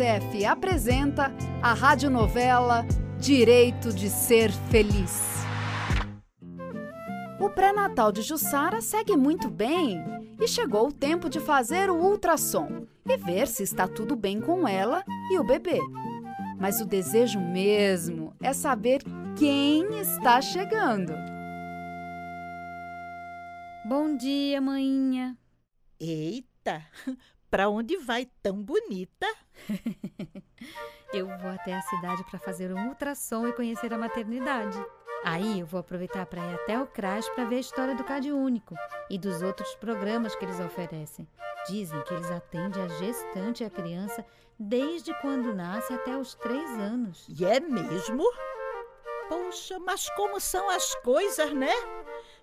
Unicef apresenta a radionovela Direito de Ser Feliz. O pré-natal de Jussara segue muito bem e chegou o tempo de fazer o ultrassom e ver se está tudo bem com ela e o bebê. Mas o desejo mesmo é saber quem está chegando. Bom dia, maninha. Eita, para onde vai tão bonita? eu vou até a cidade para fazer um ultrassom e conhecer a maternidade. Aí eu vou aproveitar para ir até o CRAS para ver a história do Cade Único e dos outros programas que eles oferecem. Dizem que eles atendem a gestante e a criança desde quando nasce até os três anos. E é mesmo? Poxa, mas como são as coisas, né?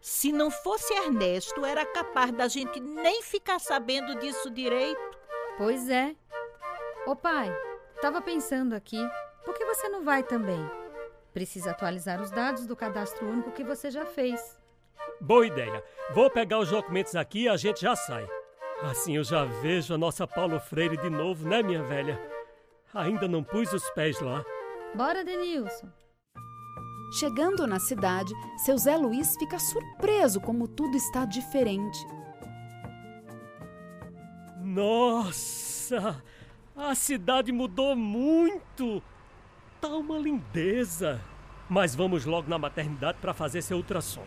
Se não fosse Ernesto, era capaz da gente nem ficar sabendo disso direito. Pois é. Ô pai, estava pensando aqui, por que você não vai também? Precisa atualizar os dados do cadastro único que você já fez. Boa ideia. Vou pegar os documentos aqui e a gente já sai. Assim eu já vejo a nossa Paulo Freire de novo, né, minha velha? Ainda não pus os pés lá. Bora, Denilson. Chegando na cidade, seu Zé Luiz fica surpreso como tudo está diferente. Nossa! A cidade mudou muito! Tá uma lindeza! Mas vamos logo na maternidade para fazer seu ultrassom.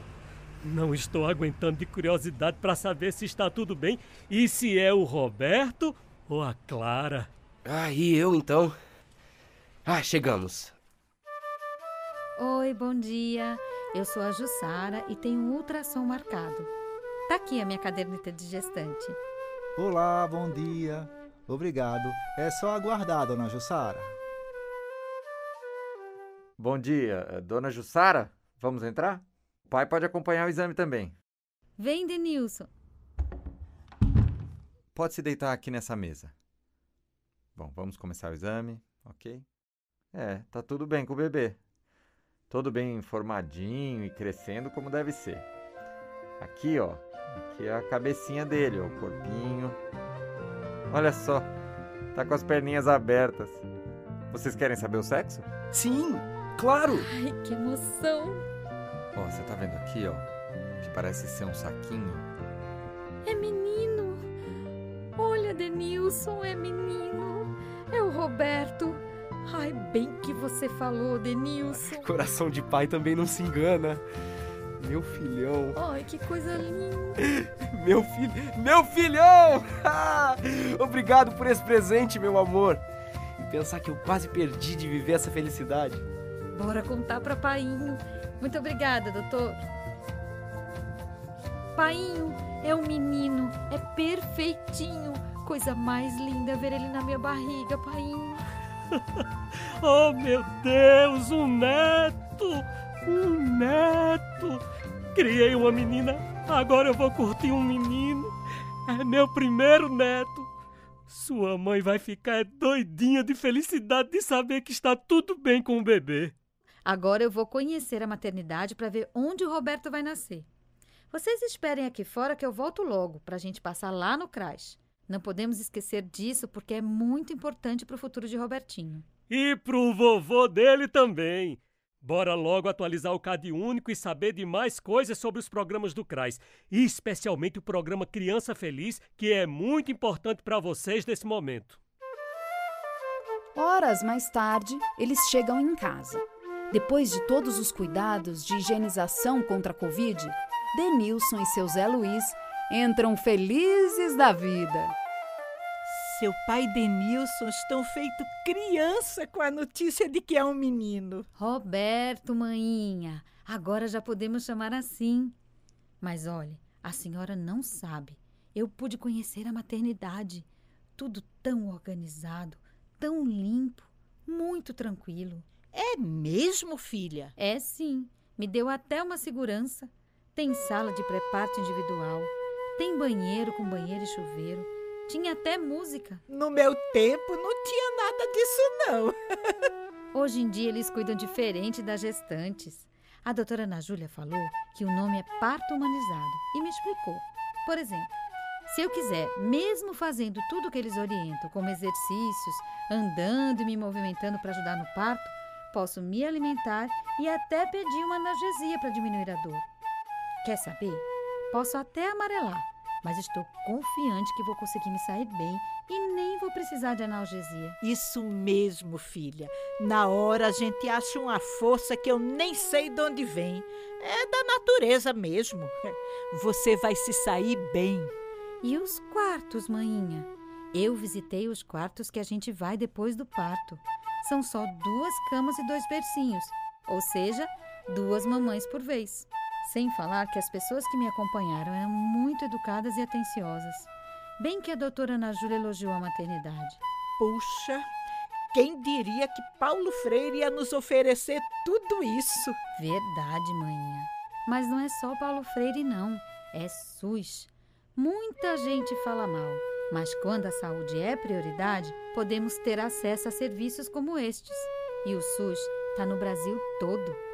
Não estou aguentando de curiosidade para saber se está tudo bem e se é o Roberto ou a Clara. Ah, e eu então? Ah, chegamos. Oi, bom dia. Eu sou a Jussara e tenho um ultrassom marcado. Tá aqui a minha caderneta de gestante. Olá, bom dia. Obrigado. É só aguardar, dona Jussara. Bom dia, eh, dona Jussara. Vamos entrar? O pai pode acompanhar o exame também. Vem, Denilson. Pode se deitar aqui nessa mesa. Bom, vamos começar o exame, ok? É, tá tudo bem com o bebê. Todo bem formadinho e crescendo como deve ser. Aqui, ó. Aqui é a cabecinha dele, ó, o corpinho. Olha só. Tá com as perninhas abertas. Vocês querem saber o sexo? Sim, claro! Ai, que emoção! Ó, você tá vendo aqui, ó? Que parece ser um saquinho. É menino! Olha, Denilson, é menino! É o Roberto! Ai, bem que você falou, Denilson. Coração de pai também não se engana. Meu filhão. Ai, que coisa linda. meu filho, meu filhão! Obrigado por esse presente, meu amor. E pensar que eu quase perdi de viver essa felicidade. Bora contar para Painho. Muito obrigada, doutor. Painho é um menino, é perfeitinho. Coisa mais linda ver ele na minha barriga, Painho. oh, meu Deus, um neto! Um neto! Criei uma menina, agora eu vou curtir um menino. É meu primeiro neto. Sua mãe vai ficar doidinha de felicidade de saber que está tudo bem com o bebê. Agora eu vou conhecer a maternidade para ver onde o Roberto vai nascer. Vocês esperem aqui fora que eu volto logo para a gente passar lá no CRAS. Não podemos esquecer disso porque é muito importante para o futuro de Robertinho. E para o vovô dele também. Bora logo atualizar o CAD único e saber de mais coisas sobre os programas do CRAS, e especialmente o programa Criança Feliz, que é muito importante para vocês nesse momento. Horas mais tarde, eles chegam em casa. Depois de todos os cuidados de higienização contra a Covid, Denilson e seu Zé Luiz entram felizes da vida. Seu pai Denilson estão feito criança com a notícia de que é um menino. Roberto, maninha, agora já podemos chamar assim. Mas olhe, a senhora não sabe. Eu pude conhecer a maternidade. Tudo tão organizado, tão limpo, muito tranquilo. É mesmo, filha? É sim. Me deu até uma segurança. Tem sala de pré-parto individual tem banheiro com banheiro e chuveiro. Tinha até música. No meu tempo não tinha nada disso, não. Hoje em dia eles cuidam diferente das gestantes. A doutora Ana Júlia falou que o nome é parto humanizado e me explicou. Por exemplo, Se eu quiser, mesmo fazendo tudo o que eles orientam, como exercícios, andando e me movimentando para ajudar no parto, posso me alimentar e até pedir uma analgesia para diminuir a dor. Quer saber? Posso até amarelar, mas estou confiante que vou conseguir me sair bem e nem vou precisar de analgesia. Isso mesmo, filha. Na hora a gente acha uma força que eu nem sei de onde vem. É da natureza mesmo. Você vai se sair bem. E os quartos, maninha? Eu visitei os quartos que a gente vai depois do parto. São só duas camas e dois bercinhos, ou seja, duas mamães por vez. Sem falar que as pessoas que me acompanharam eram muito educadas e atenciosas. Bem que a doutora Ana Júlia elogiou a maternidade. Puxa, quem diria que Paulo Freire ia nos oferecer tudo isso? Verdade, maninha. Mas não é só Paulo Freire, não. É SUS. Muita gente fala mal, mas quando a saúde é prioridade, podemos ter acesso a serviços como estes. E o SUS está no Brasil todo.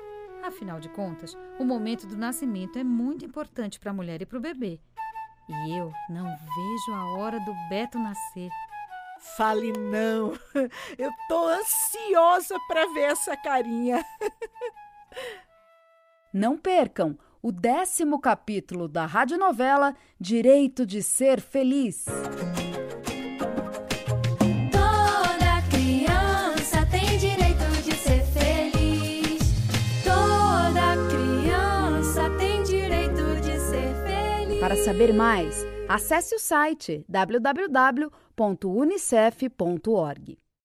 Afinal de contas, o momento do nascimento é muito importante para a mulher e para o bebê. E eu não vejo a hora do Beto nascer. Fale não. Eu tô ansiosa para ver essa carinha. Não percam o décimo capítulo da radionovela Direito de Ser Feliz. Para saber mais, acesse o site www.unicef.org.